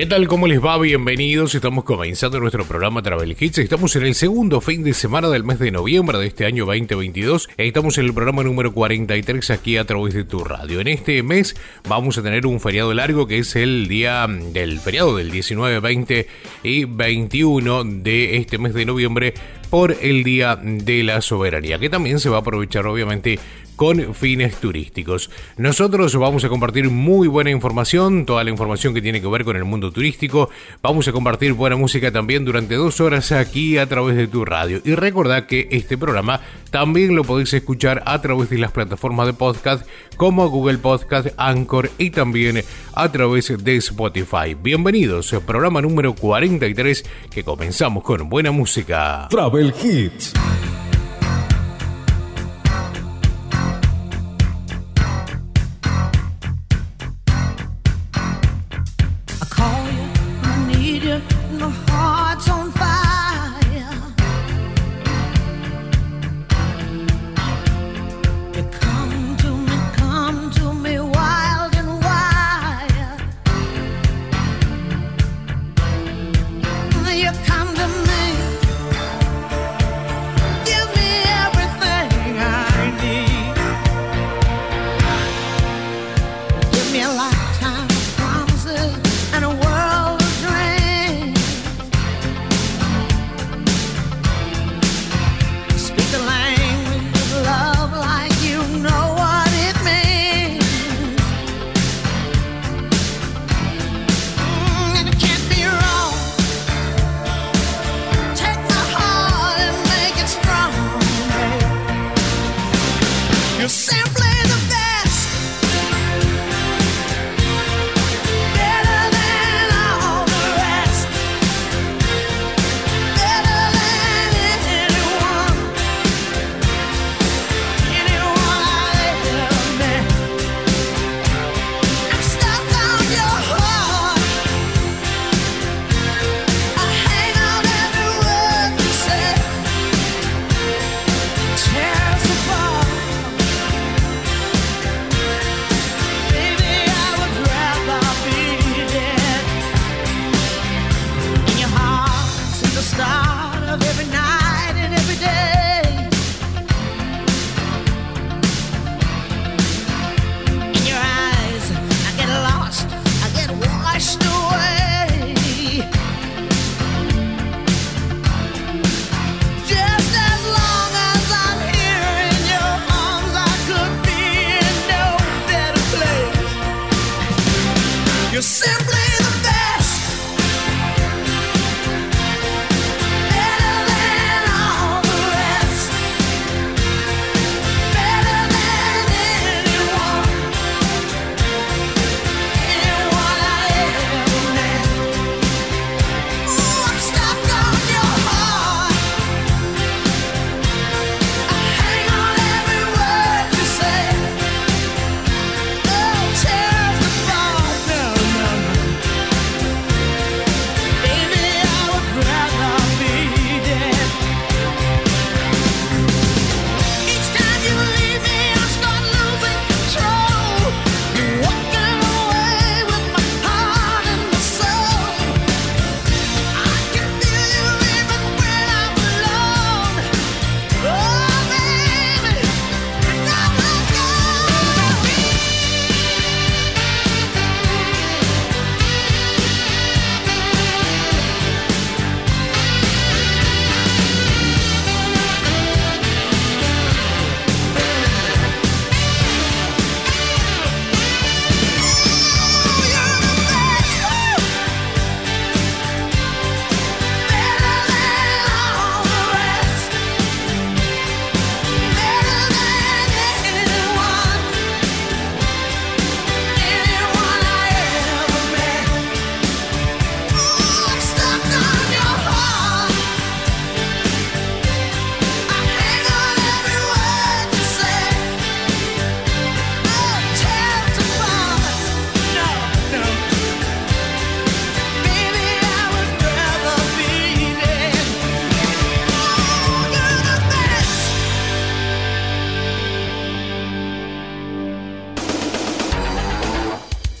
¿Qué tal? ¿Cómo les va? Bienvenidos. Estamos comenzando nuestro programa Travel Hits. Estamos en el segundo fin de semana del mes de noviembre de este año 2022. Estamos en el programa número 43 aquí a través de tu radio. En este mes vamos a tener un feriado largo que es el día del feriado del 19, 20 y 21 de este mes de noviembre por el Día de la Soberanía, que también se va a aprovechar obviamente con fines turísticos. Nosotros vamos a compartir muy buena información, toda la información que tiene que ver con el mundo turístico. Vamos a compartir buena música también durante dos horas aquí a través de tu radio. Y recordad que este programa también lo podéis escuchar a través de las plataformas de podcast como Google Podcast, Anchor y también a través de Spotify. Bienvenidos al programa número 43 que comenzamos con buena música. Travel Hits.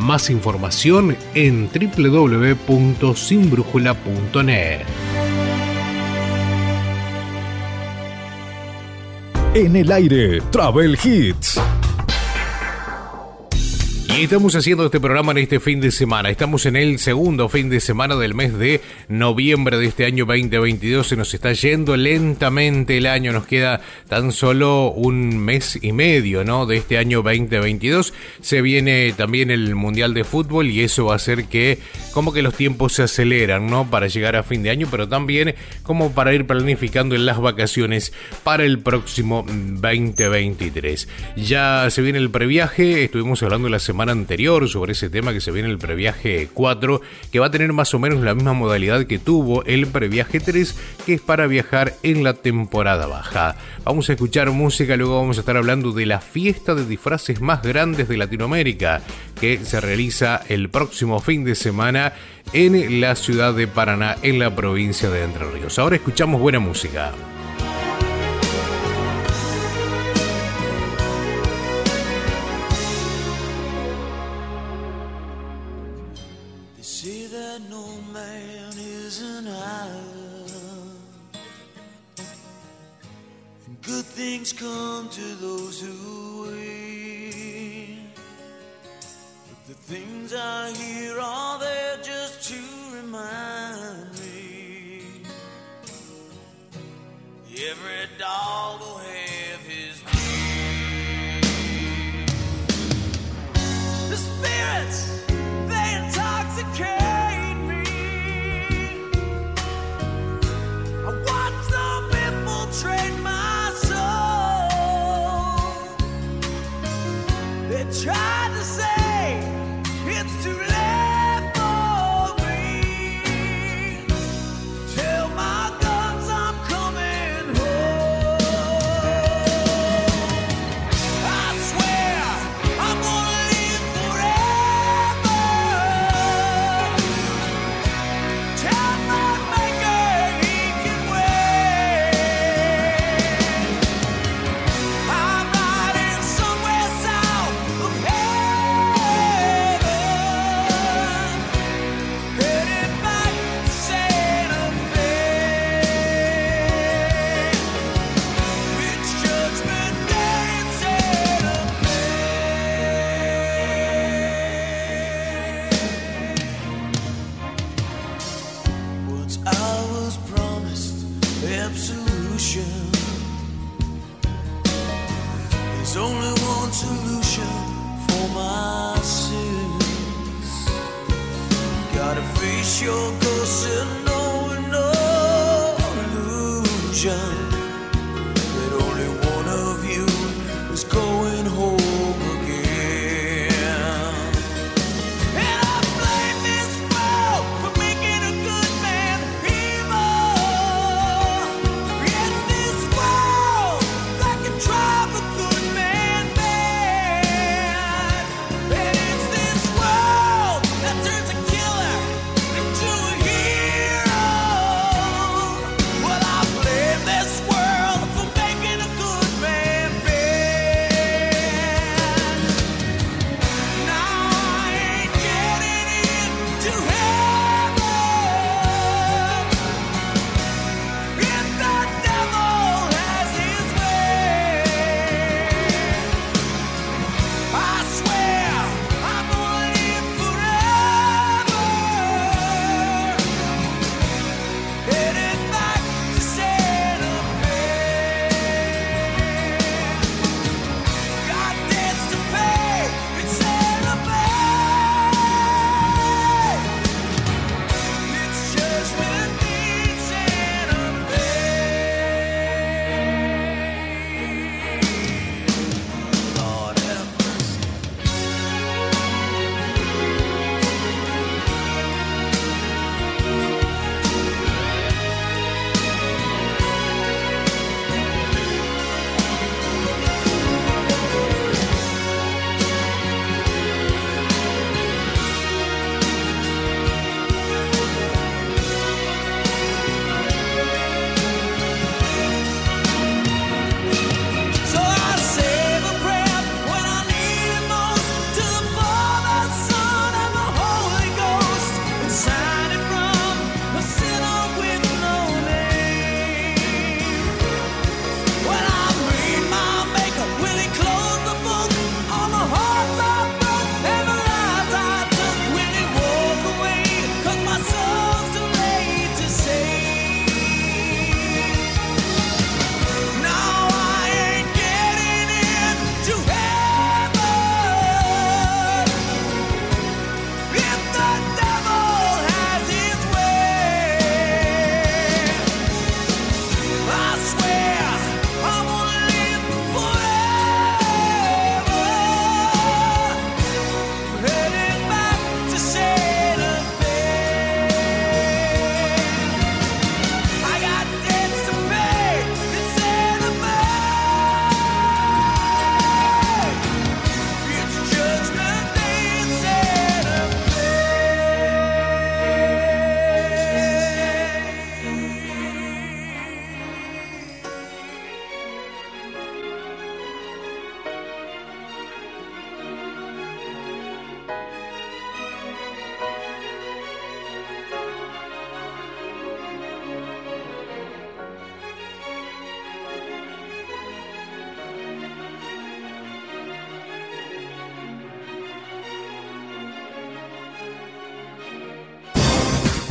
Más información en www.sinbrújula.net. En el aire, Travel Hits. Estamos haciendo este programa en este fin de semana. Estamos en el segundo fin de semana del mes de noviembre de este año 2022. Se nos está yendo lentamente el año. Nos queda tan solo un mes y medio, ¿no? De este año 2022. Se viene también el Mundial de Fútbol y eso va a hacer que como que los tiempos se aceleran, ¿no? Para llegar a fin de año, pero también como para ir planificando en las vacaciones para el próximo 2023. Ya se viene el previaje. Estuvimos hablando la anterior sobre ese tema que se viene el previaje 4, que va a tener más o menos la misma modalidad que tuvo el previaje 3, que es para viajar en la temporada baja. Vamos a escuchar música, luego vamos a estar hablando de la fiesta de disfraces más grandes de Latinoamérica, que se realiza el próximo fin de semana en la ciudad de Paraná, en la provincia de Entre Ríos. Ahora escuchamos buena música. Things come to those who wait. But the things I hear are there just to remind me. Every dog will have his day. The spirits, they intoxicate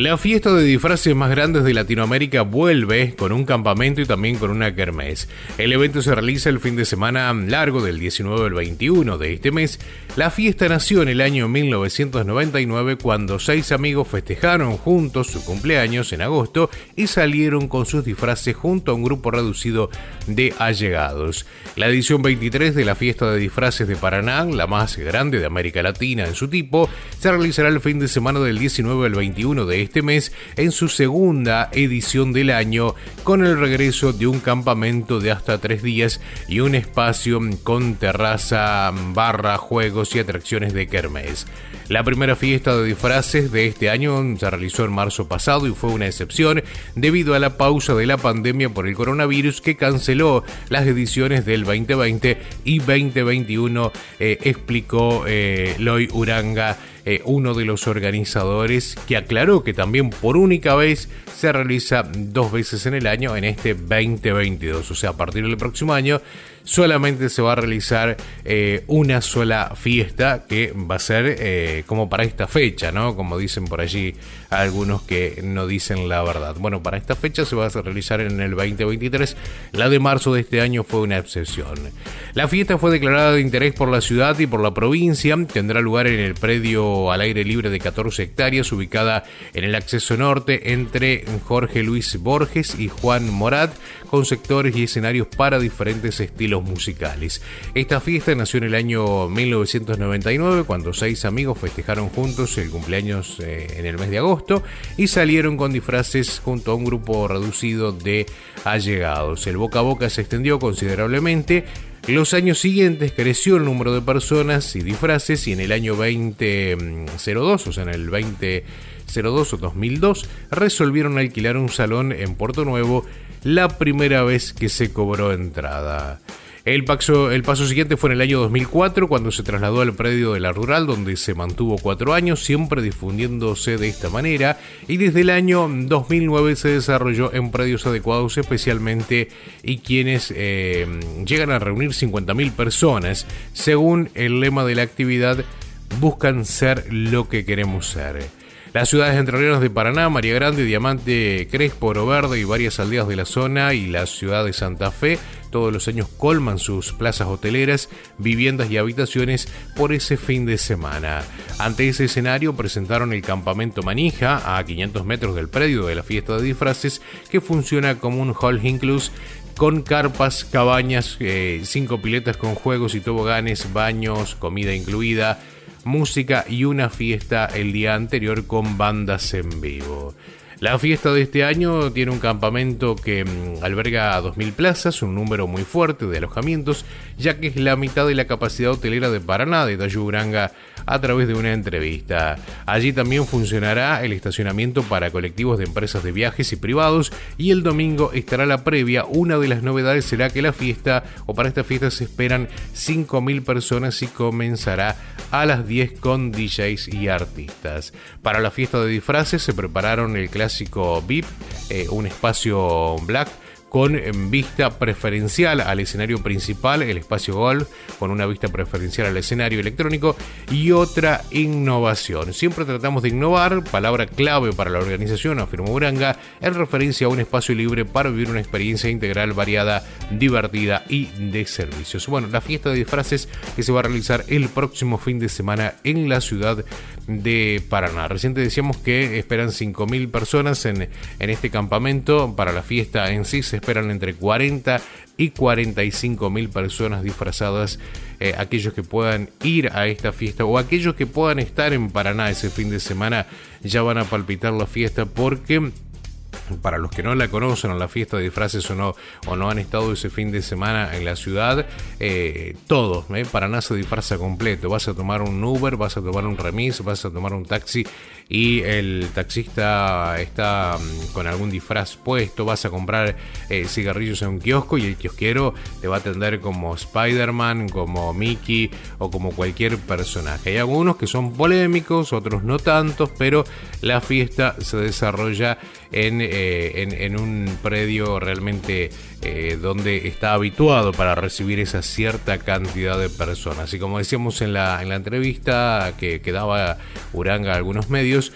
La fiesta de disfraces más grandes de Latinoamérica vuelve con un campamento y también con una kermés. El evento se realiza el fin de semana largo del 19 al 21 de este mes. La fiesta nació en el año 1999 cuando seis amigos festejaron juntos su cumpleaños en agosto y salieron con sus disfraces junto a un grupo reducido de allegados. La edición 23 de la fiesta de disfraces de Paraná, la más grande de América Latina en su tipo, se realizará el fin de semana del 19 al 21 de este mes en su segunda edición del año con el regreso de un campamento de hasta tres días y un espacio con terraza, barra, juegos y atracciones de Kermés. La primera fiesta de disfraces de este año se realizó en marzo pasado y fue una excepción debido a la pausa de la pandemia por el coronavirus que canceló las ediciones del 2020 y 2021, eh, explicó eh, Loy Uranga eh, uno de los organizadores, que aclaró que también por única vez se realiza dos veces en el año en este 2022. O sea, a partir del próximo año solamente se va a realizar eh, una sola fiesta que va a ser eh, como para esta fecha, ¿no? Como dicen por allí algunos que no dicen la verdad. Bueno, para esta fecha se va a realizar en el 2023. La de marzo de este año fue una excepción. La fiesta fue declarada de interés por la ciudad y por la provincia. Tendrá lugar en el predio al aire libre de 14 hectáreas, ubicada en el acceso norte entre Jorge Luis Borges y Juan Morat, con sectores y escenarios para diferentes estilos musicales. Esta fiesta nació en el año 1999, cuando seis amigos festejaron juntos el cumpleaños eh, en el mes de agosto y salieron con disfraces junto a un grupo reducido de allegados. El boca a boca se extendió considerablemente. Los años siguientes creció el número de personas y disfraces y en el año 2002, o sea, en el 2002 o 2002, resolvieron alquilar un salón en Puerto Nuevo la primera vez que se cobró entrada. El paso, el paso siguiente fue en el año 2004, cuando se trasladó al predio de la rural, donde se mantuvo cuatro años, siempre difundiéndose de esta manera, y desde el año 2009 se desarrolló en predios adecuados especialmente y quienes eh, llegan a reunir 50.000 personas, según el lema de la actividad, buscan ser lo que queremos ser. Las ciudades entrerrianas de Paraná, María Grande, Diamante, Crespo, Oro Verde y varias aldeas de la zona y la ciudad de Santa Fe todos los años colman sus plazas hoteleras, viviendas y habitaciones por ese fin de semana. Ante ese escenario presentaron el campamento Manija a 500 metros del predio de la fiesta de disfraces que funciona como un hall inclus con carpas, cabañas, eh, cinco piletas con juegos y toboganes, baños, comida incluida música y una fiesta el día anterior con bandas en vivo. La fiesta de este año tiene un campamento que mm, alberga 2.000 plazas, un número muy fuerte de alojamientos, ya que es la mitad de la capacidad hotelera de Paraná, de Tayugranga, a través de una entrevista. Allí también funcionará el estacionamiento para colectivos de empresas de viajes y privados y el domingo estará la previa. Una de las novedades será que la fiesta, o para esta fiesta se esperan 5.000 personas y comenzará a las 10 con DJs y artistas. Para la fiesta de disfraces se prepararon el clásico VIP, eh, un espacio black con vista preferencial al escenario principal, el espacio golf, con una vista preferencial al escenario electrónico y otra innovación. Siempre tratamos de innovar, palabra clave para la organización, afirmó Uranga, en referencia a un espacio libre para vivir una experiencia integral, variada, divertida y de servicios. Bueno, la fiesta de disfraces que se va a realizar el próximo fin de semana en la ciudad de Paraná. Reciente decíamos que esperan 5.000 personas en, en este campamento para la fiesta en sí esperan entre 40 y 45 mil personas disfrazadas, eh, aquellos que puedan ir a esta fiesta o aquellos que puedan estar en Paraná ese fin de semana ya van a palpitar la fiesta porque para los que no la conocen o la fiesta de disfraces o no, o no han estado ese fin de semana en la ciudad, eh, todo, eh, Paraná se disfraza completo. Vas a tomar un Uber, vas a tomar un remis, vas a tomar un taxi y el taxista está mm, con algún disfraz puesto, vas a comprar eh, cigarrillos en un kiosco y el kiosquero te va a atender como Spider-Man, como Mickey o como cualquier personaje. Hay algunos que son polémicos, otros no tantos, pero la fiesta se desarrolla en, eh, en- en un predio realmente eh, donde está habituado para recibir esa cierta cantidad de personas. Y como decíamos en la, en la entrevista que, que daba Uranga a algunos medios,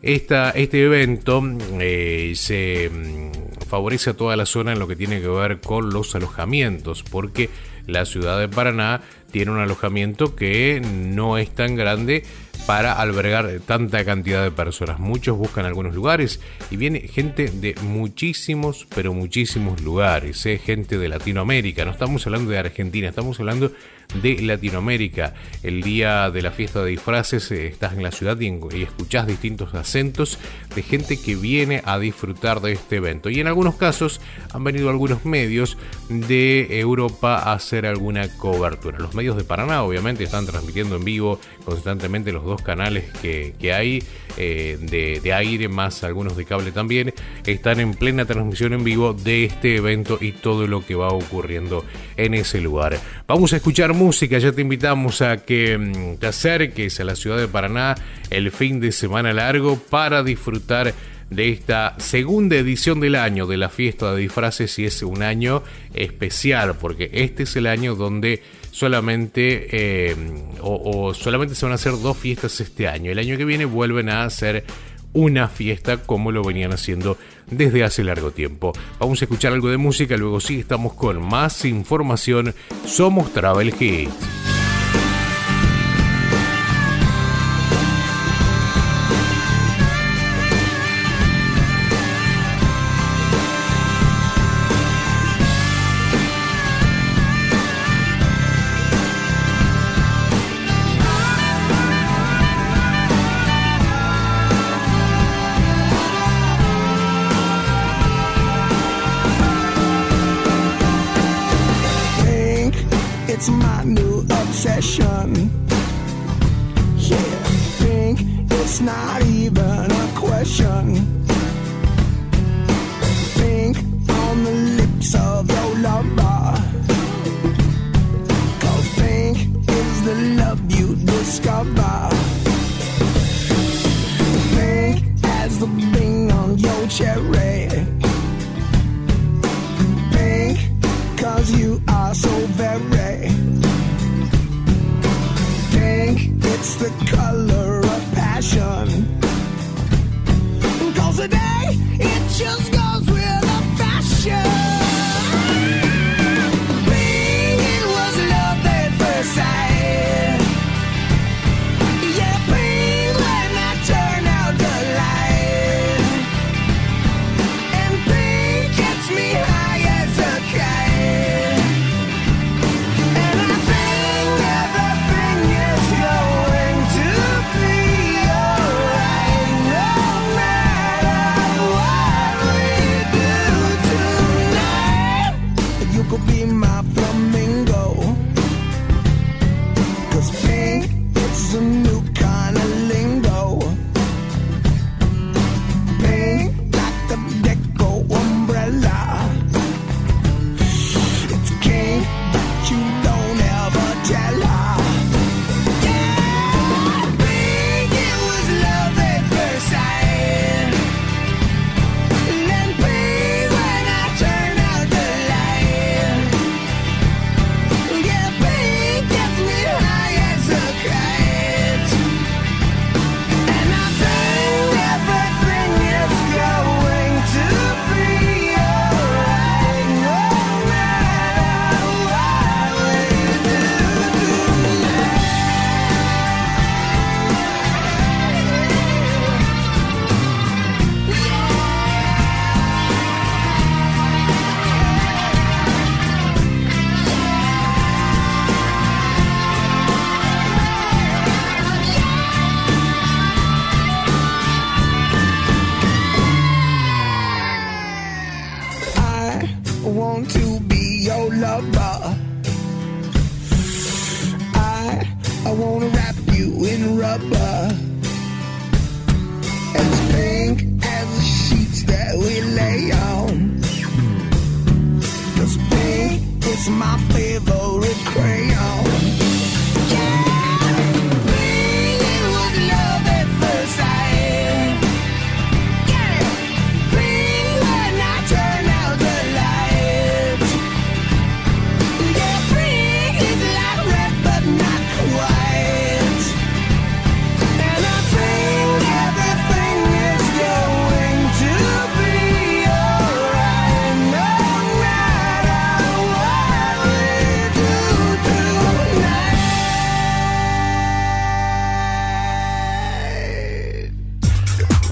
esta, este evento eh, se mm, favorece a toda la zona en lo que tiene que ver con los alojamientos, porque la ciudad de Paraná tiene un alojamiento que no es tan grande para albergar tanta cantidad de personas. Muchos buscan algunos lugares y viene gente de muchísimos, pero muchísimos lugares, ¿eh? gente de Latinoamérica. No estamos hablando de Argentina, estamos hablando de Latinoamérica. El día de la fiesta de disfraces eh, estás en la ciudad y, y escuchás distintos acentos de gente que viene a disfrutar de este evento. Y en algunos casos han venido algunos medios de Europa a hacer alguna cobertura. Los medios de Paraná obviamente están transmitiendo en vivo constantemente los dos canales que, que hay eh, de, de aire más algunos de cable también. Están en plena transmisión en vivo de este evento y todo lo que va ocurriendo en ese lugar. Vamos a escuchar música, ya te invitamos a que mm, te acerques a la ciudad de Paraná el fin de semana largo para disfrutar de esta segunda edición del año de la fiesta de disfraces y es un año especial porque este es el año donde solamente o, o solamente se van a hacer dos fiestas este año. El año que viene vuelven a hacer una fiesta como lo venían haciendo desde hace largo tiempo. Vamos a escuchar algo de música, luego sí estamos con más información. Somos Travel Hits.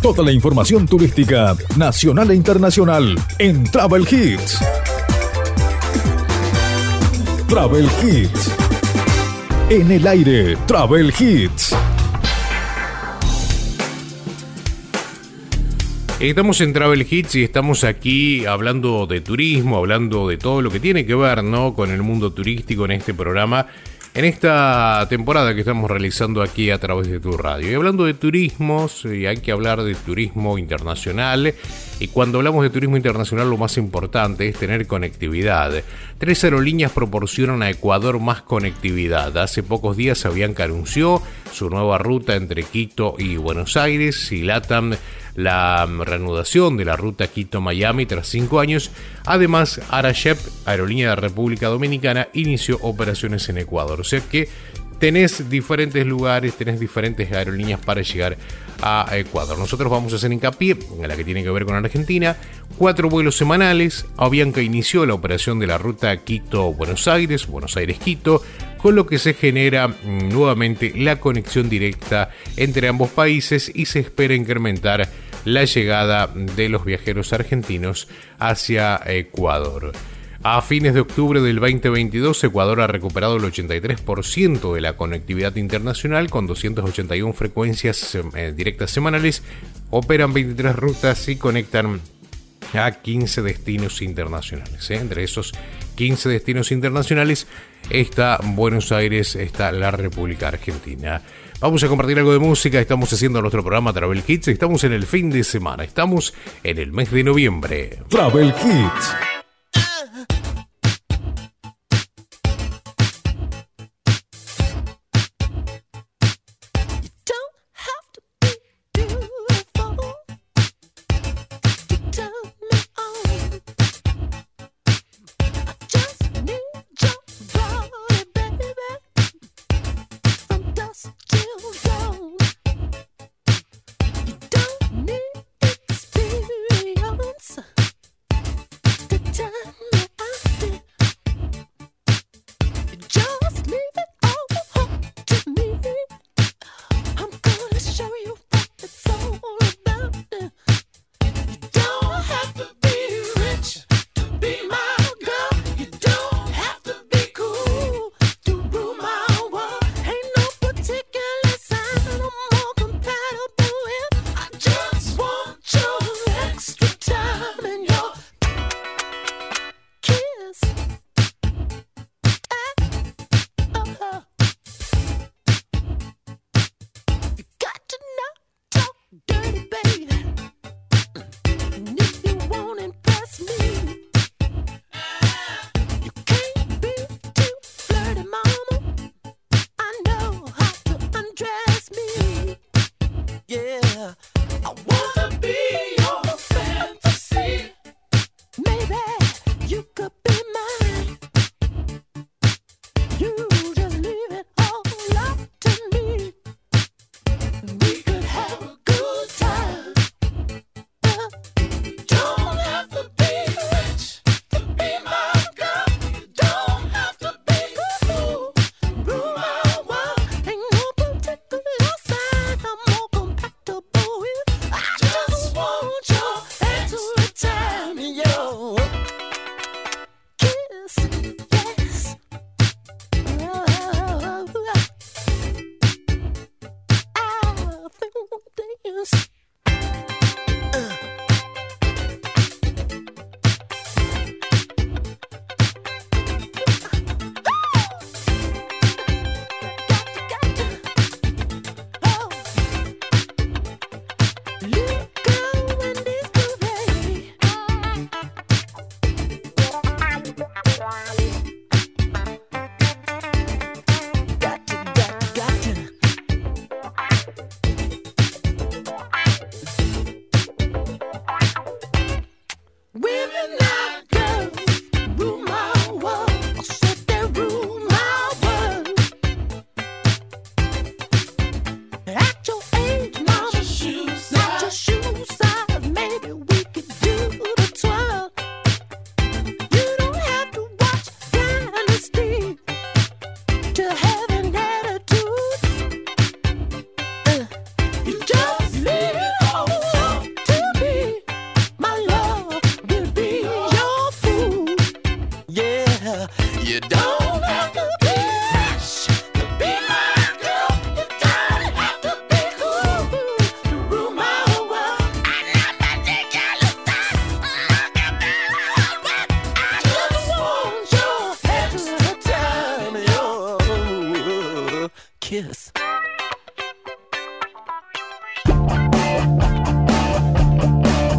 Toda la información turística nacional e internacional en Travel Hits. Travel Hits. En el aire, Travel Hits. Estamos en Travel Hits y estamos aquí hablando de turismo, hablando de todo lo que tiene que ver ¿no? con el mundo turístico en este programa, en esta temporada que estamos realizando aquí a través de tu radio. Y hablando de turismos, y hay que hablar de turismo internacional. Y cuando hablamos de turismo internacional, lo más importante es tener conectividad. Tres aerolíneas proporcionan a Ecuador más conectividad. Hace pocos días Avianca anunció su nueva ruta entre Quito y Buenos Aires y LATAM la reanudación de la ruta Quito-Miami tras cinco años. Además, Arashep, aerolínea de República Dominicana, inició operaciones en Ecuador. O sea que tenés diferentes lugares, tenés diferentes aerolíneas para llegar a Ecuador. Nosotros vamos a hacer hincapié en la que tiene que ver con Argentina. Cuatro vuelos semanales. Avianca inició la operación de la ruta Quito-Buenos Aires, Buenos Aires-Quito, con lo que se genera mm, nuevamente la conexión directa entre ambos países y se espera incrementar la llegada de los viajeros argentinos hacia Ecuador. A fines de octubre del 2022, Ecuador ha recuperado el 83% de la conectividad internacional con 281 frecuencias eh, directas semanales, operan 23 rutas y conectan a 15 destinos internacionales. ¿eh? Entre esos 15 destinos internacionales está Buenos Aires, está la República Argentina. Vamos a compartir algo de música, estamos haciendo nuestro programa Travel Hits, estamos en el fin de semana, estamos en el mes de noviembre. Travel Hits.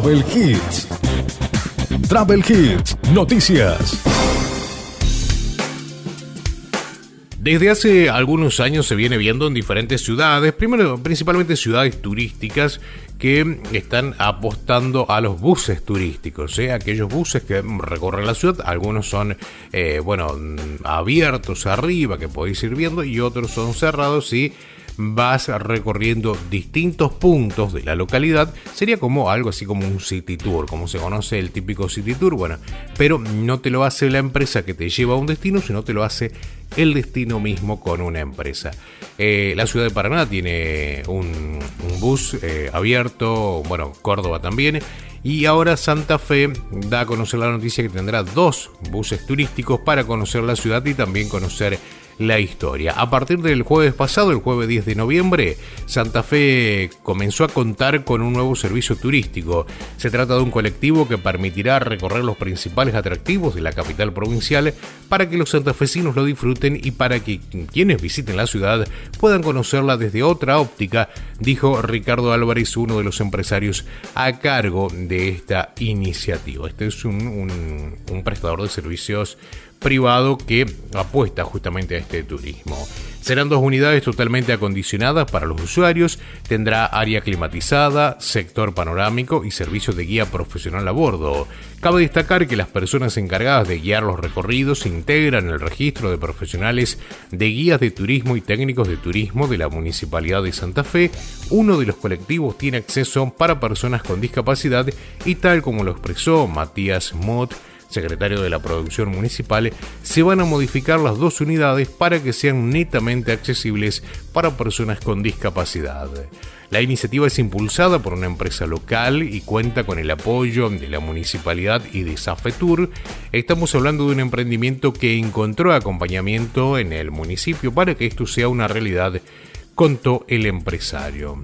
Travel Hits. Travel Hits, noticias. Desde hace algunos años se viene viendo en diferentes ciudades, primero principalmente ciudades turísticas que están apostando a los buses turísticos, ¿eh? aquellos buses que recorren la ciudad, algunos son eh, bueno abiertos arriba que podéis ir viendo y otros son cerrados y vas recorriendo distintos puntos de la localidad. Sería como algo así como un city tour, como se conoce el típico city tour, bueno, pero no te lo hace la empresa que te lleva a un destino, sino te lo hace el destino mismo con una empresa. Eh, la ciudad de Paraná tiene un, bus eh, abierto, bueno, Córdoba también. Y ahora Santa Fe da a conocer la noticia que tendrá dos buses turísticos para conocer la ciudad y también conocer la historia. A partir del jueves pasado, el jueves 10 de noviembre, Santa Fe comenzó a contar con un nuevo servicio turístico. Se trata de un colectivo que permitirá recorrer los principales atractivos de la capital provincial para que los santafesinos lo disfruten y para que quienes visiten la ciudad puedan conocerla desde otra óptica, dijo Ricardo Álvarez, uno de los empresarios a cargo de esta iniciativa. Este es un, un, un prestador de servicios privado que apuesta justamente a este turismo. Serán dos unidades totalmente acondicionadas para los usuarios, tendrá área climatizada, sector panorámico y servicio de guía profesional a bordo. Cabe destacar que las personas encargadas de guiar los recorridos integran el registro de profesionales de guías de turismo y técnicos de turismo de la Municipalidad de Santa Fe. Uno de los colectivos tiene acceso para personas con discapacidad y tal como lo expresó Matías Mott, secretario de la Producción Municipal, se van a modificar las dos unidades para que sean netamente accesibles para personas con discapacidad. La iniciativa es impulsada por una empresa local y cuenta con el apoyo de la municipalidad y de Safetur. Estamos hablando de un emprendimiento que encontró acompañamiento en el municipio para que esto sea una realidad, contó el empresario.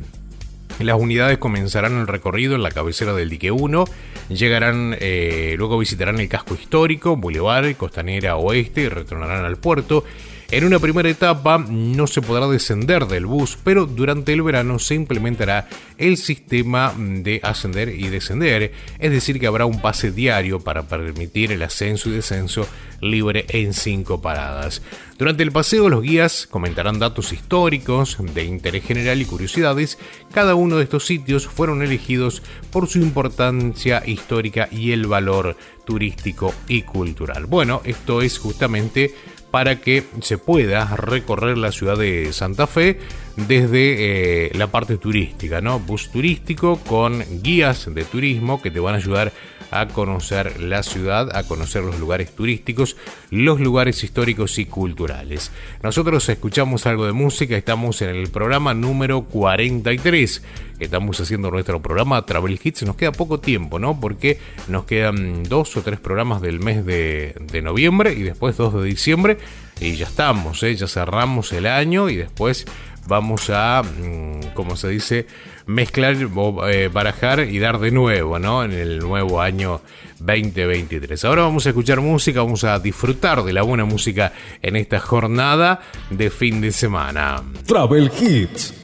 Las unidades comenzarán el recorrido en la cabecera del dique 1, llegarán, eh, luego visitarán el casco histórico, Boulevard, Costanera Oeste y retornarán al puerto. En una primera etapa no se podrá descender del bus, pero durante el verano se implementará el sistema de ascender y descender, es decir, que habrá un pase diario para permitir el ascenso y descenso libre en cinco paradas. Durante el paseo los guías comentarán datos históricos, de interés general y curiosidades. Cada uno de estos sitios fueron elegidos por su importancia histórica y el valor turístico y cultural. Bueno, esto es justamente para que se pueda recorrer la ciudad de Santa Fe desde eh, la parte turística, ¿no? Bus turístico con guías de turismo que te van a ayudar conocer la ciudad, a conocer los lugares turísticos, los lugares históricos y culturales. Nosotros escuchamos algo de música, estamos en el programa número 43. Estamos haciendo nuestro programa Travel Hits. Nos queda poco tiempo, ¿no? Porque nos quedan dos o tres programas del mes de, de noviembre y después dos de diciembre. Y ya estamos, ¿eh? ya cerramos el año y después vamos a, mm, como se dice, mezclar, eh, barajar y dar de nuevo, ¿no? En el nuevo año 2023. Ahora vamos a escuchar música, vamos a disfrutar de la buena música en esta jornada de fin de semana. Travel Hits.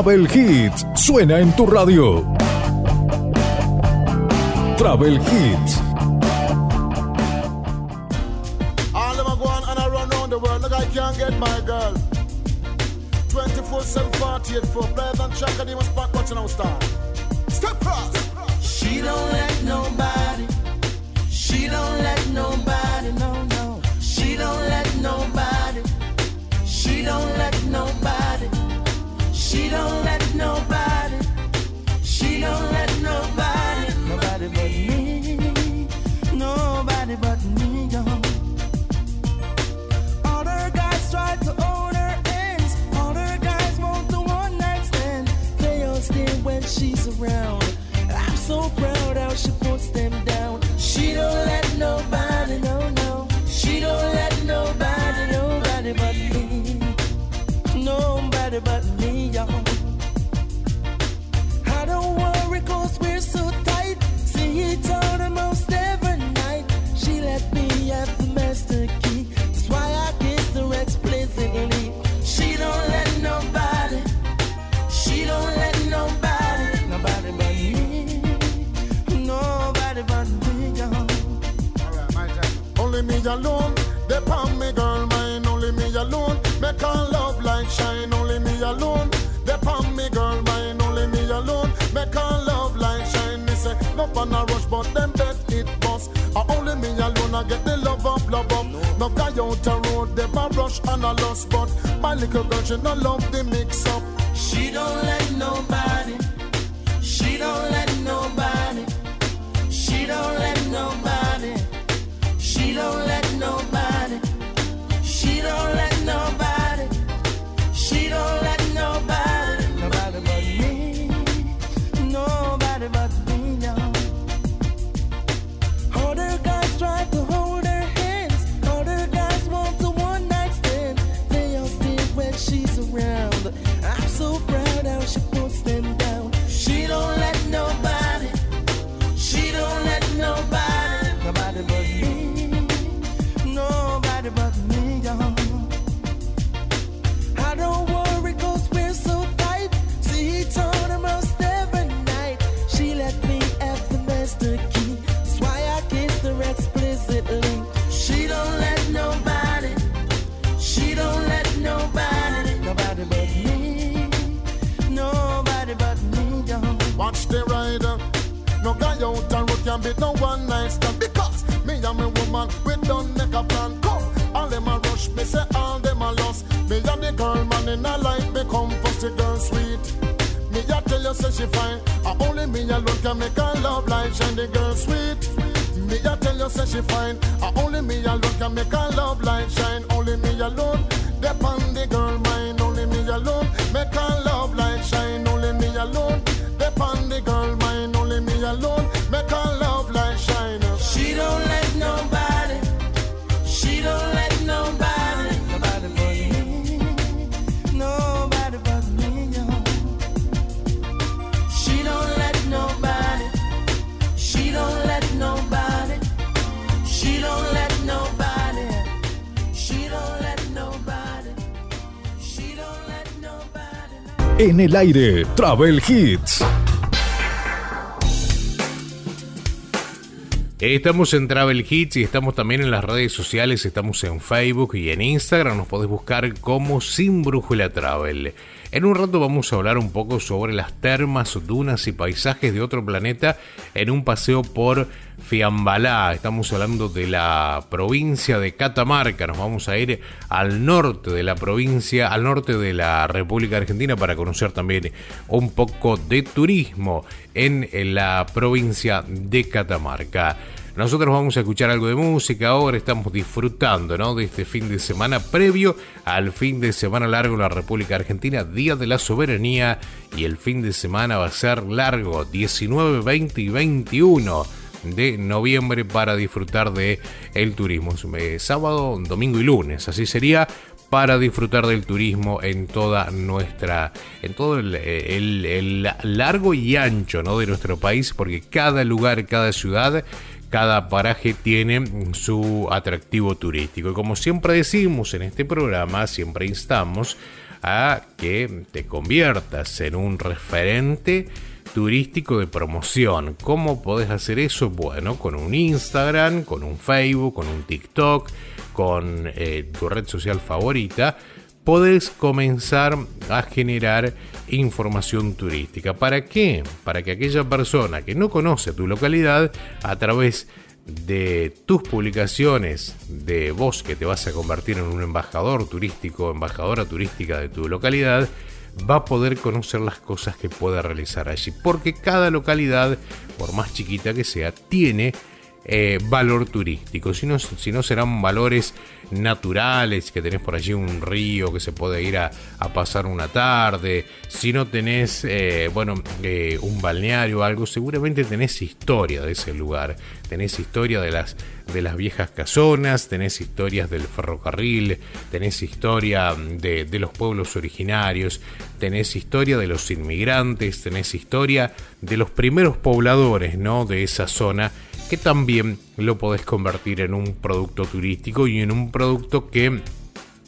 Travel Hits suena en tu radio. Travel Hits. All them go on and I run around the world like I can't get my girl. 24 7 48 for players and track and demons back watching our star. Step up! She don't let one night stand because me and my woman we don't make a plan. Come, all them a rush, me say all them a lost. Me and the girl man in a life me come first, the girl sweet. Me a tell you say she fine, a only me alone can make her love like shine. The girl sweet. Me a tell you say she fine, a only me alone can make her love like shine. Only me alone, depend the girl mine. Only me alone make her love En el aire, Travel Hits. Estamos en Travel Hits y estamos también en las redes sociales, estamos en Facebook y en Instagram, nos podés buscar como Sin Brújula Travel. En un rato vamos a hablar un poco sobre las termas, dunas y paisajes de otro planeta en un paseo por Fiambalá. Estamos hablando de la provincia de Catamarca, nos vamos a ir al norte de la provincia, al norte de la República Argentina para conocer también un poco de turismo en la provincia de Catamarca. Nosotros vamos a escuchar algo de música ahora, estamos disfrutando ¿no? de este fin de semana previo al fin de semana largo en la República Argentina, Día de la Soberanía, y el fin de semana va a ser largo, 19, 20 y 21 de noviembre para disfrutar de el turismo. Eh, Sábado, domingo y lunes, así sería para disfrutar del turismo en toda nuestra, en todo el, el- el largo y ancho ¿no? de nuestro país, porque cada lugar, cada ciudad, cada paraje tiene su atractivo turístico. Y como siempre decimos en este programa, siempre instamos a que te conviertas en un referente turístico de promoción. ¿Cómo podés hacer eso? Bueno, con un Instagram, con un Facebook, con un TikTok, con eh, tu red social favorita, podés comenzar a generar información turística. ¿Para qué? Para que aquella persona que no conoce tu localidad, a través de tus publicaciones, de vos que te vas a convertir en un embajador turístico, embajadora turística de tu localidad, va a poder conocer las cosas que pueda realizar allí. Porque cada localidad, por más chiquita que sea, tiene eh, valor turístico, sino, sino serán valores naturales, que tenés por allí un río que se puede ir a, pasar una tarde, si no tenés, eh, bueno, eh, un balneario o algo, seguramente tenés historia de ese lugar, tenés historia de las, de las viejas casonas, tenés historias del ferrocarril, tenés historia de, de los pueblos originarios, tenés historia de los inmigrantes, tenés historia de los primeros pobladores, ¿no? De esa zona que también lo podés convertir en un producto turístico y en un producto que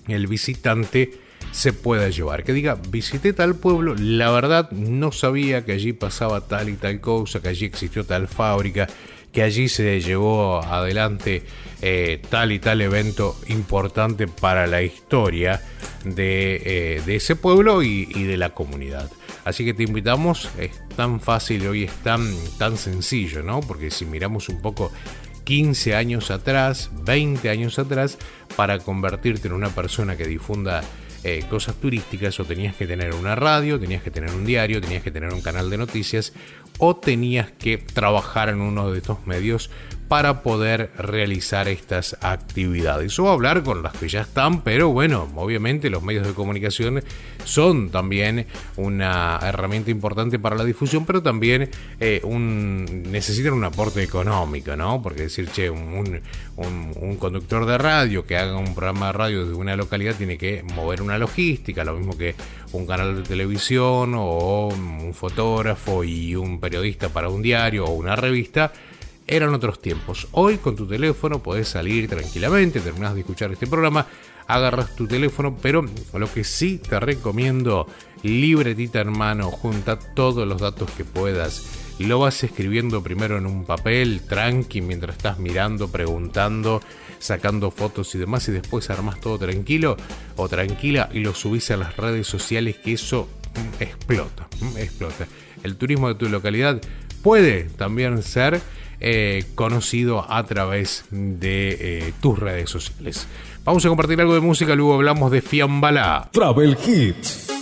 el visitante se pueda llevar. Que diga, visité tal pueblo, la verdad no sabía que allí pasaba tal y tal cosa, que allí existió tal fábrica, que allí se llevó adelante eh, tal y tal evento importante para la historia de, eh, ese pueblo y, y de la comunidad. Así que te invitamos, es tan fácil hoy, es tan, tan sencillo, ¿no? Porque si miramos un poco 15 años atrás, 20 años atrás, para convertirte en una persona que difunda eh, cosas turísticas, o tenías que tener una radio, tenías que tener un diario, tenías que tener un canal de noticias, o tenías que trabajar en uno de estos medios para poder realizar estas actividades o hablar con las que ya están, pero bueno, obviamente los medios de comunicación son también una herramienta importante para la difusión, pero también eh, necesitan un aporte económico, ¿no? Porque decir, che, un, un, un conductor de radio que haga un programa de radio desde una localidad tiene que mover una logística, lo mismo que un canal de televisión o un fotógrafo y un periodista para un diario o una revista eran otros tiempos. Hoy con tu teléfono podés salir tranquilamente, terminás de escuchar este programa, agarras tu teléfono, pero lo que sí te recomiendo, libretita en mano, junta todos los datos que puedas. Lo vas escribiendo primero en un papel, tranqui, mientras estás mirando, preguntando, sacando fotos y demás, y después armas todo tranquilo o tranquila y lo subís a las redes sociales, que eso mm, explota, mm, explota. El turismo de tu localidad puede también ser eh, conocido a través de eh, tus redes sociales. Vamos a compartir algo de música, luego hablamos de Fiambala. Travel Hits.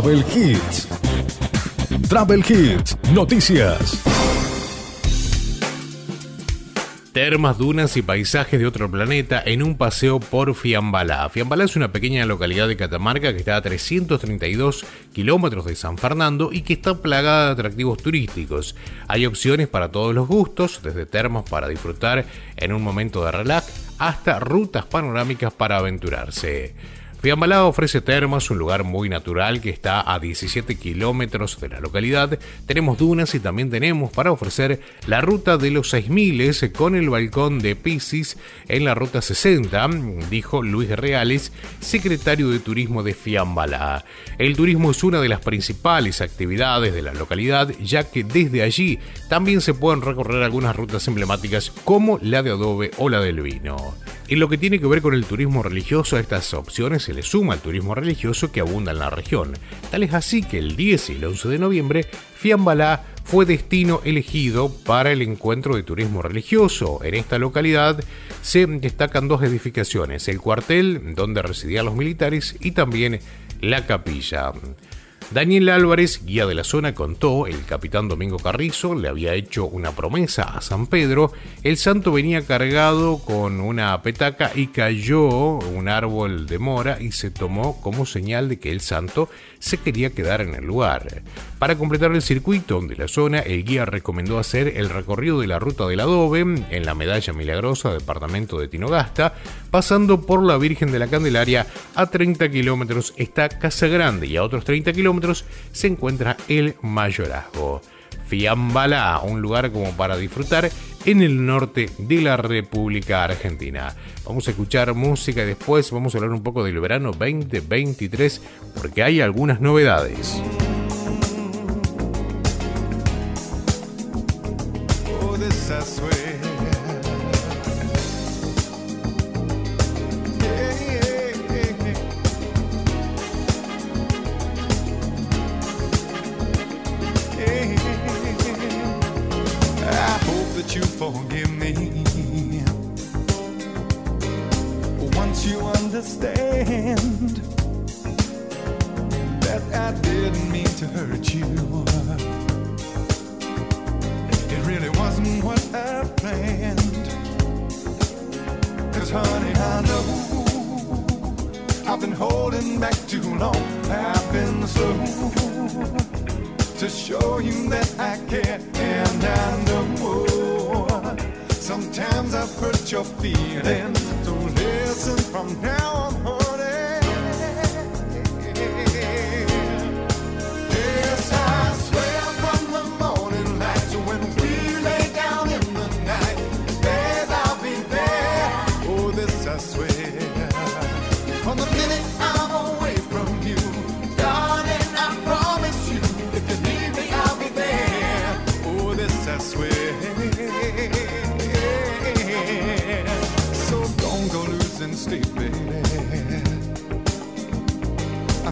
Travel Hits. Travel Hits, noticias. Termas, dunas y paisajes de otro planeta en un paseo por Fiambalá. Fiambalá es una pequeña localidad de Catamarca que está a 332 kilómetros de San Fernando y que está plagada de atractivos turísticos. Hay opciones para todos los gustos, desde termas para disfrutar en un momento de relax hasta rutas panorámicas para aventurarse. Fiambalá ofrece termas, un lugar muy natural que está a 17 kilómetros de la localidad. Tenemos dunas y también tenemos para ofrecer la ruta de los 6000 con el balcón de Piscis en la ruta 60, dijo Luis Reales, secretario de Turismo de Fiambalá. El turismo es una de las principales actividades de la localidad, ya que desde allí también se pueden recorrer algunas rutas emblemáticas como la de adobe o la del vino. En lo que tiene que ver con el turismo religioso, a estas opciones se le suma el turismo religioso que abunda en la región. Tal es así que el 10 y el 11 de noviembre, Fiambalá fue destino elegido para el encuentro de turismo religioso. En esta localidad se destacan dos edificaciones, el cuartel donde residían los militares y también la capilla. Daniel Álvarez, guía de la zona, contó, el capitán Domingo Carrizo le había hecho una promesa a San Pedro, el santo venía cargado con una petaca y cayó un árbol de mora y se tomó como señal de que el santo se quería quedar en el lugar. Para completar el circuito de la zona, el guía recomendó hacer el recorrido de la ruta del adobe en la Medalla Milagrosa, departamento de Tinogasta, pasando por la Virgen de la Candelaria a 30 kilómetros está Casa Grande y a otros 30 kilómetros se encuentra el Mayorazgo. Fiambalá, un lugar como para disfrutar en el norte de la República Argentina. Vamos a escuchar música y después vamos a hablar un poco del verano 2023 porque hay algunas novedades. Oh,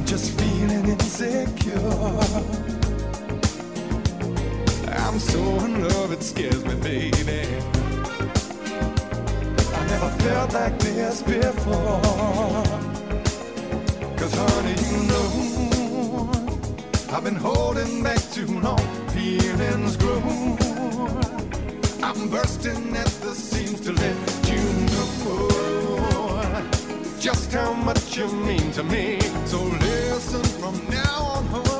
just feeling insecure. I'm so in love, it scares me, baby. I never felt like this before. Cause, honey, you know, I've been holding back too long. Feelings grow. I'm bursting at the seams to let you know just how much you mean to me. So listen from now on, honey.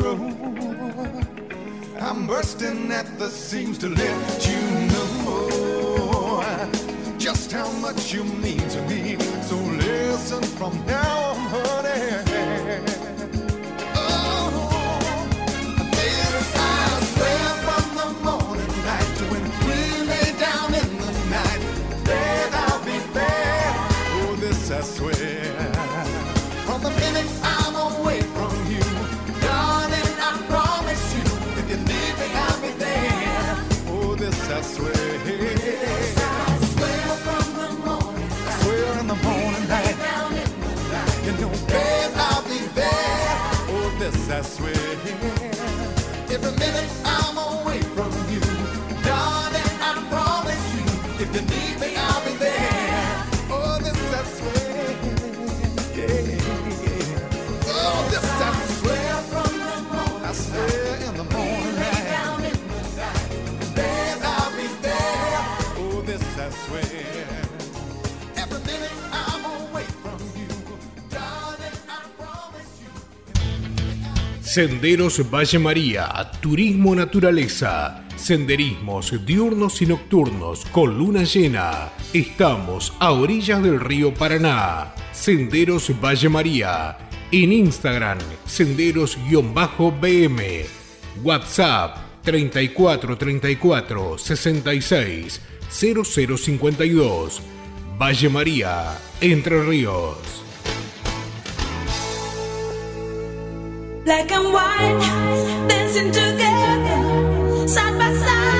Grow. I'm bursting at the seams to let you know just how much you mean to me. So listen from now on, honey. Swear. Every minute I'm Senderos Valle María, Turismo Naturaleza, Senderismos diurnos y nocturnos con luna llena. Estamos a orillas del río Paraná. Senderos Valle María. En Instagram, senderos-bm. WhatsApp 34 34 66 0052. Valle María, Entre Ríos. Black and white, dancing together, side by side,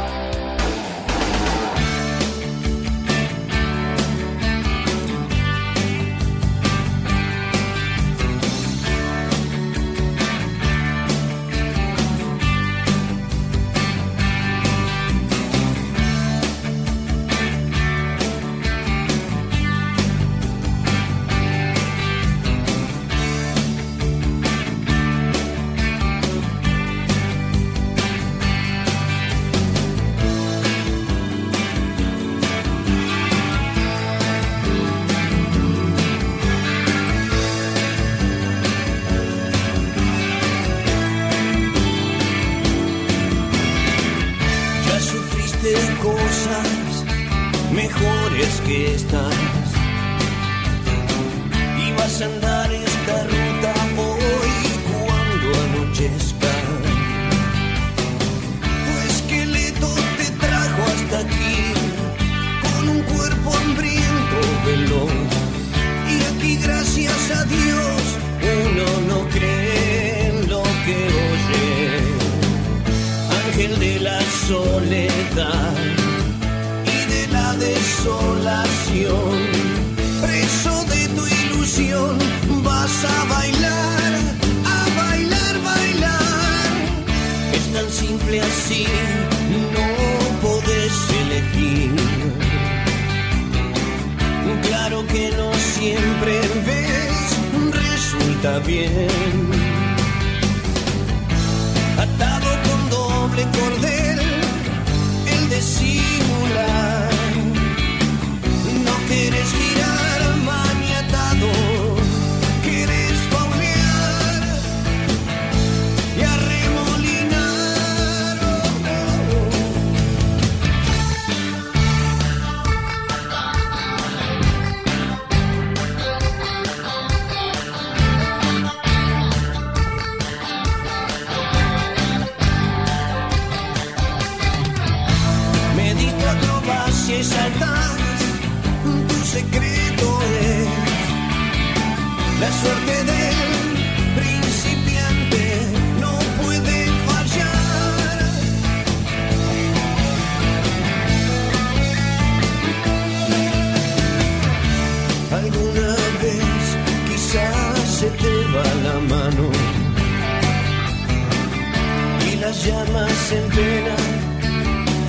Llamas en pena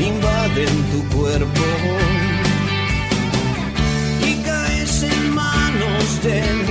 invaden tu cuerpo. Y caes en manos del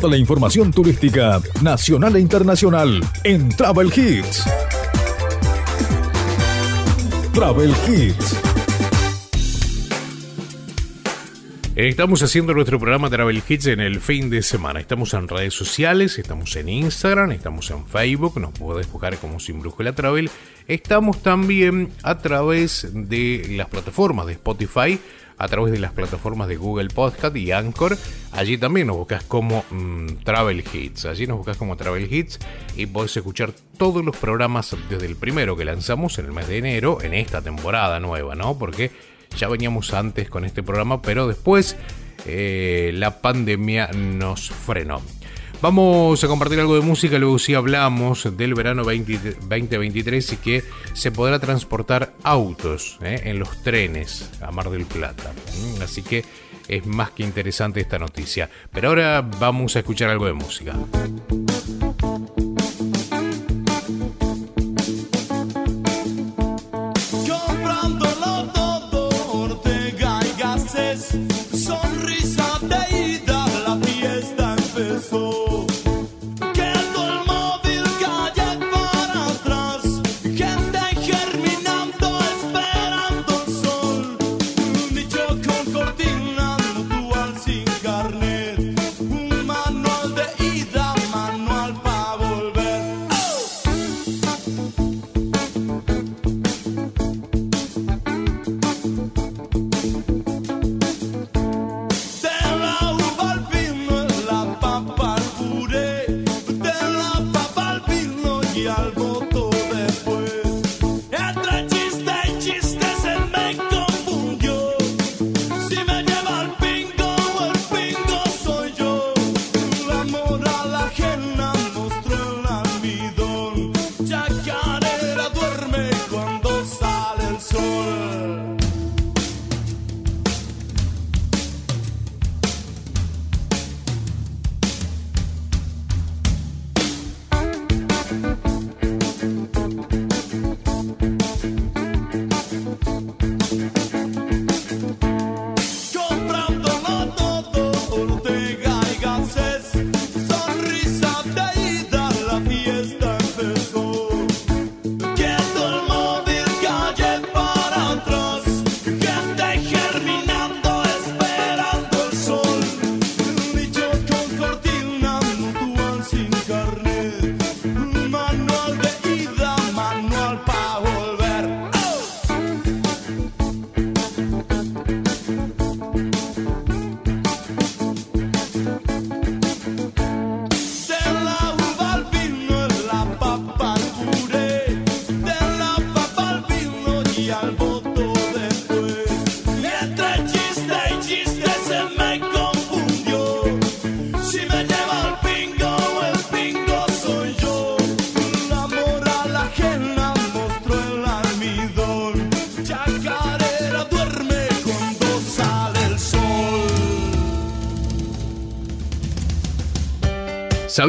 Toda la información turística nacional e internacional en Travel Hits. Travel Hits. Estamos haciendo nuestro programa Travel Hits en el fin de semana. Estamos en redes sociales, estamos en Instagram, estamos en Facebook, nos podés buscar como Sin Brújula Travel. Estamos también a través de las plataformas de Spotify, a través de las plataformas de Google Podcast y Anchor. Allí también nos buscas como mm, Travel Hits. Allí nos buscas como Travel Hits y podés escuchar todos los programas desde el primero que lanzamos en el mes de enero, en esta temporada nueva, ¿no? Porque ya veníamos antes con este programa, pero después eh, la pandemia nos frenó. Vamos a compartir algo de música, luego sí hablamos del verano 2023 y que se podrá transportar autos ¿eh? en los trenes a Mar del Plata. Mm, así que es más que interesante esta noticia. Pero ahora vamos a escuchar algo de música.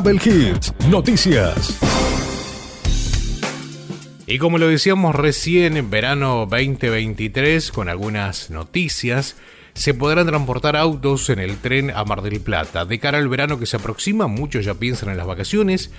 Travel Hits, noticias. Y como lo decíamos recién, en verano 2023, con algunas noticias, se podrán transportar autos en el tren a Mar del Plata. De cara al verano que se aproxima, muchos ya piensan en las vacaciones.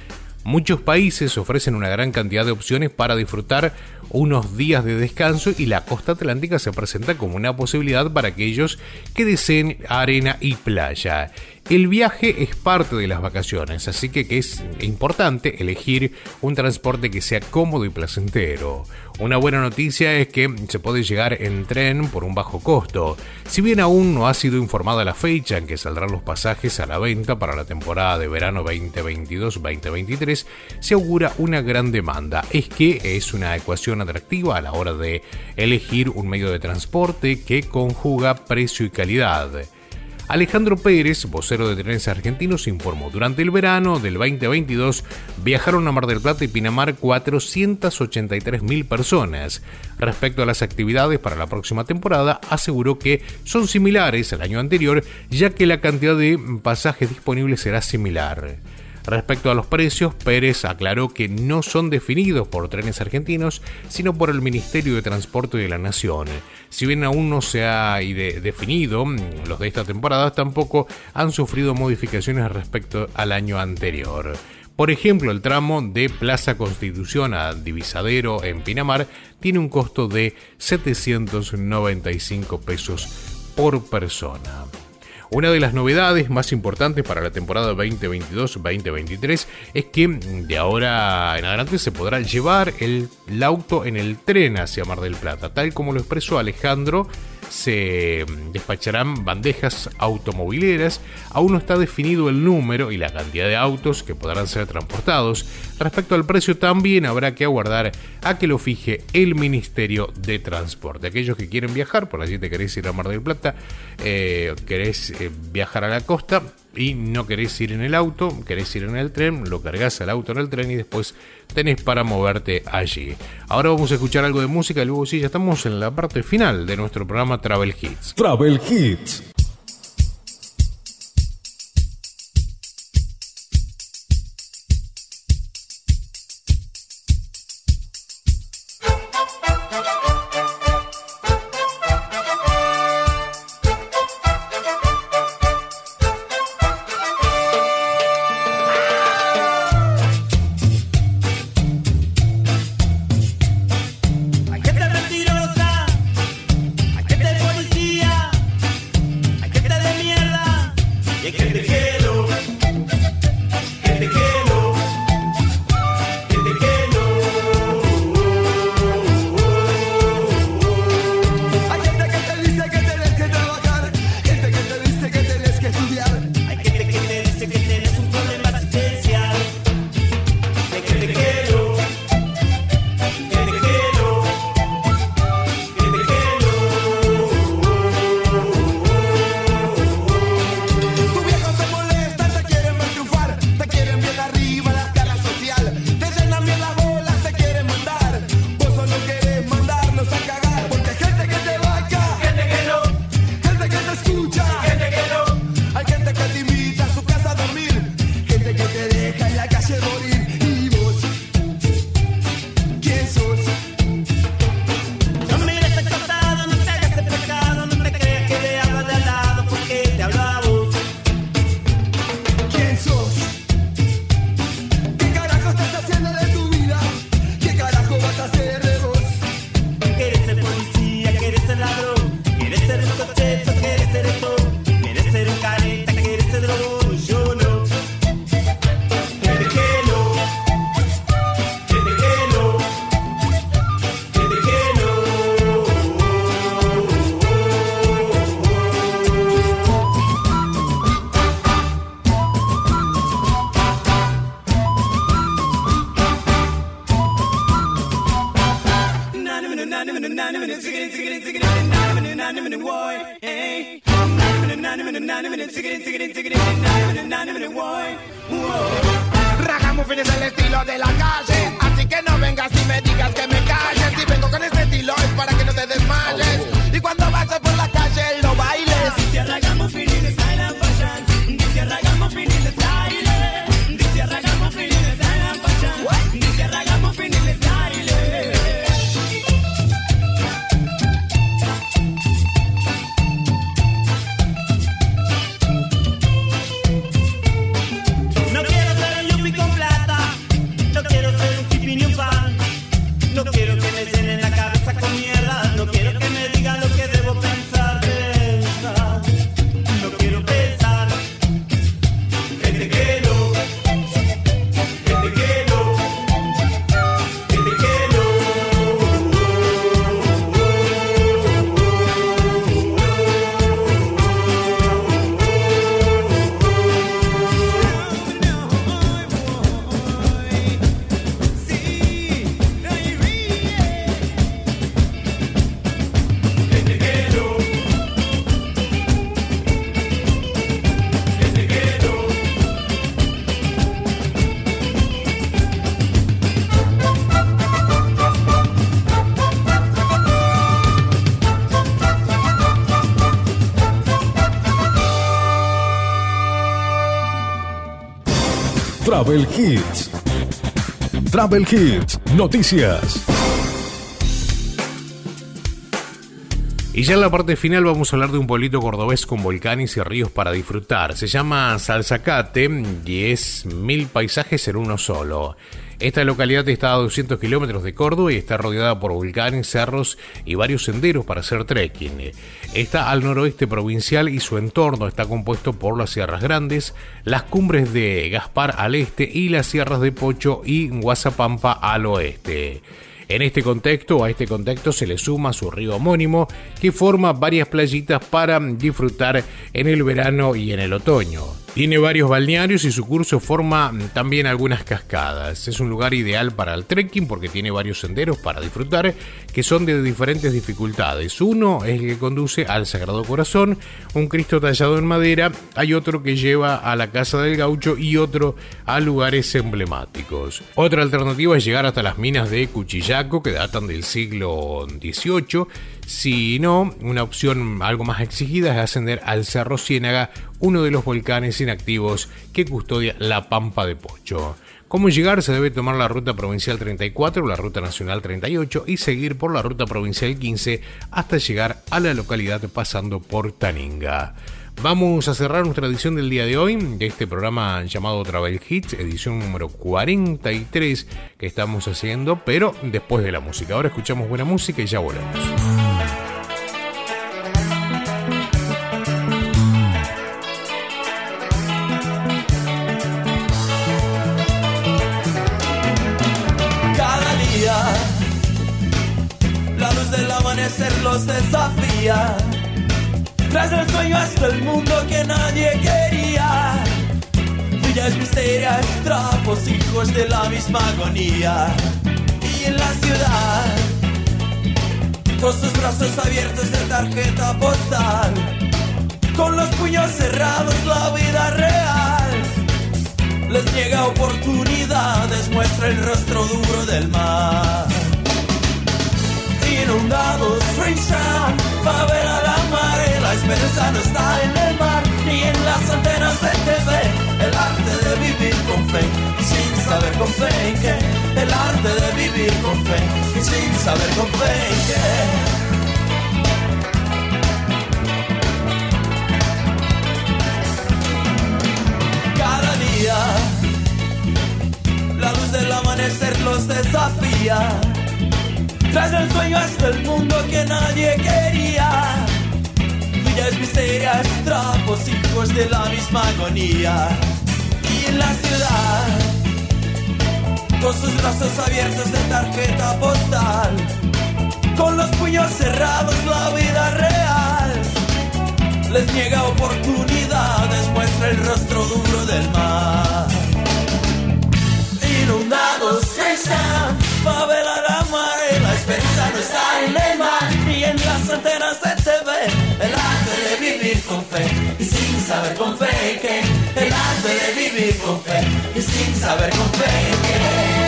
Muchos países ofrecen una gran cantidad de opciones para disfrutar unos días de descanso y la costa atlántica se presenta como una posibilidad para aquellos que deseen arena y playa. El viaje es parte de las vacaciones, así que, es importante elegir un transporte que sea cómodo y placentero. Una buena noticia es que se puede llegar en tren por un bajo costo. Si bien aún no ha sido informada la fecha en que saldrán los pasajes a la venta para la temporada de verano 2022-2023, se augura una gran demanda. Es que es una ecuación atractiva a la hora de elegir un medio de transporte que conjuga precio y calidad. Alejandro Pérez, vocero de Trenes Argentinos, informó, durante el verano del 2022 viajaron a Mar del Plata y Pinamar 483 mil personas. Respecto a las actividades para la próxima temporada, aseguró que son similares al año anterior, ya que la cantidad de pasajes disponibles será similar. Respecto a los precios, Pérez aclaró que no son definidos por trenes argentinos, sino por el Ministerio de Transporte de la Nación. Si bien aún no se ha definido, los de esta temporada tampoco han sufrido modificaciones respecto al año anterior. Por ejemplo, el tramo de Plaza Constitución a Divisadero en Pinamar tiene un costo de 795 pesos por persona. Una de las novedades más importantes para la temporada 2022-2023 es que de ahora en adelante se podrá llevar el, el auto en el tren hacia Mar del Plata. Tal como lo expresó Alejandro, se despacharán bandejas automovileras. Aún no está definido el número y la cantidad de autos que podrán ser transportados. Respecto al precio también habrá que aguardar a que lo fije el Ministerio de Transporte. Aquellos que quieren viajar, por allí te querés ir a Mar del Plata, eh, querés eh, viajar a la costa y no querés ir en el auto, querés ir en el tren, lo cargas al auto en el tren y después tenés para moverte allí. Ahora vamos a escuchar algo de música y luego sí, ya estamos en la parte final de nuestro programa Travel Hits. Travel Hits. Travel Hits. Travel Hits, noticias. Y ya en la parte final vamos a hablar de un pueblito cordobés con volcanes y ríos para disfrutar. Se llama Salzacate y es mil paisajes en uno solo. Esta localidad está a 200 kilómetros de Córdoba y está rodeada por volcanes, cerros y varios senderos para hacer trekking. Está al noroeste provincial y su entorno está compuesto por las Sierras Grandes, las cumbres de Gaspar al este y las sierras de Pocho y Guasapampa al oeste. En este contexto, a este contexto se le suma su río homónimo, que forma varias playitas para disfrutar en el verano y en el otoño. Tiene varios balnearios y su curso forma también algunas cascadas. Es un lugar ideal para el trekking porque tiene varios senderos para disfrutar que son de diferentes dificultades. Uno es el que conduce al Sagrado Corazón, un Cristo tallado en madera, hay otro que lleva a la Casa del Gaucho y otro a lugares emblemáticos. Otra alternativa es llegar hasta las minas de Cuchillaco que datan del siglo XVIII. Si no, una opción algo más exigida es ascender al Cerro Ciénaga, uno de los volcanes inactivos que custodia la Pampa de Pocho. ¿Cómo llegar? Se debe tomar la ruta provincial 34 o la ruta nacional 38 y seguir por la ruta provincial 15 hasta llegar a la localidad pasando por Taninga. Vamos a cerrar nuestra edición del día de hoy de este programa llamado Travel Hits, edición número 43 que estamos haciendo, pero después de la música. Ahora escuchamos buena música y ya volvemos. Cada día la luz del amanecer los desafía. Tras el sueño hasta el mundo que nadie quería. Villas misterias, trapos, hijos de la misma agonía. Y en la ciudad, con sus brazos abiertos de tarjeta postal. Con los puños cerrados, la vida real les niega oportunidades, muestra el rostro duro del mar. Inundados, Springtown, favela la la esperanza no está en el mar, ni en las antenas de TV, el arte de vivir con fe, sin saber con fe en qué, el arte de vivir con fe, y sin saber con fe en qué. cada día. La luz del amanecer los desafía. Tras el sueño hasta el mundo que nadie quería. Villas misterias, trapos, hijos de la misma agonía. Y en la ciudad, con sus brazos abiertos de tarjeta postal. Con los puños cerrados, la vida real les niega oportunidades, muestra el rostro duro del mar. Inundados están, favela la mare, la esperanza no está en el mar, ni en las antenas de TV, el arte de vivir con fe, y sin saber con fe que, el arte de vivir con fe, y sin saber con fe que.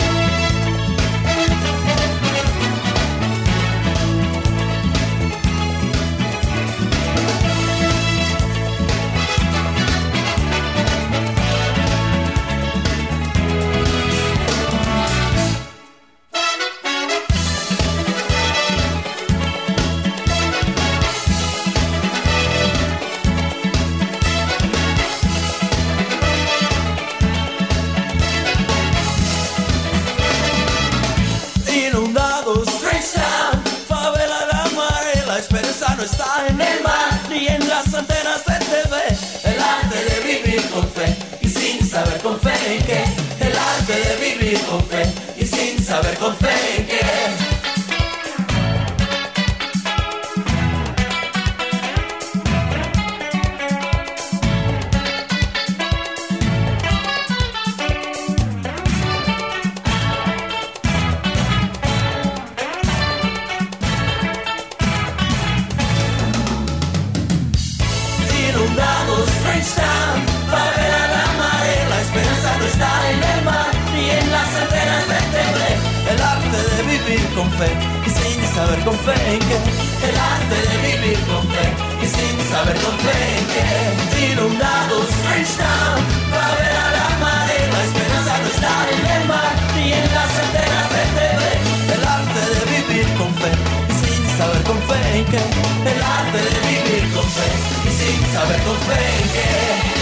En el mar, ni en las antenas de TV, el arte de vivir con fe, y sin saber con fe en qué, el arte de vivir con fe, y sin saber con fe en qué. con fe y sin saber con fe en que el arte de vivir con fe y sin saber con fe en que inundados están para ver a la madre la esperanza no está en el mar ni en las antenas de TV el arte de vivir con fe y sin saber con fe en que el arte de vivir con fe y sin saber con fe en que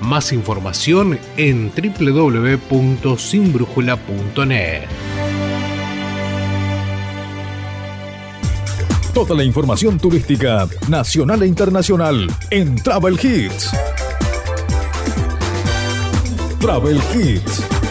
Más información en www.sinbrújula.net. Toda la información turística nacional e internacional en Travel Hits. Travel Hits.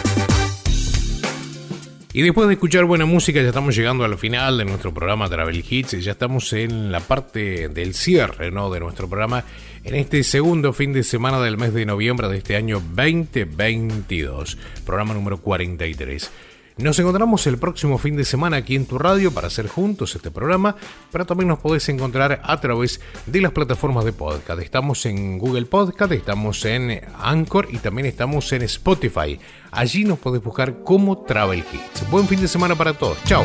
Y después de escuchar buena música, ya estamos llegando al final de nuestro programa Travel Hits. Ya estamos en la parte del cierre de nuestro programa en este segundo fin de semana del mes de noviembre de este año 2022. Programa número 43. Nos encontramos el próximo fin de semana aquí en tu radio para hacer juntos este programa, pero también nos podés encontrar a través de las plataformas de podcast. Estamos en Google Podcast, estamos en Anchor y también estamos en Spotify. Allí nos podés buscar como Travel Hits. Buen fin de semana para todos. Chao.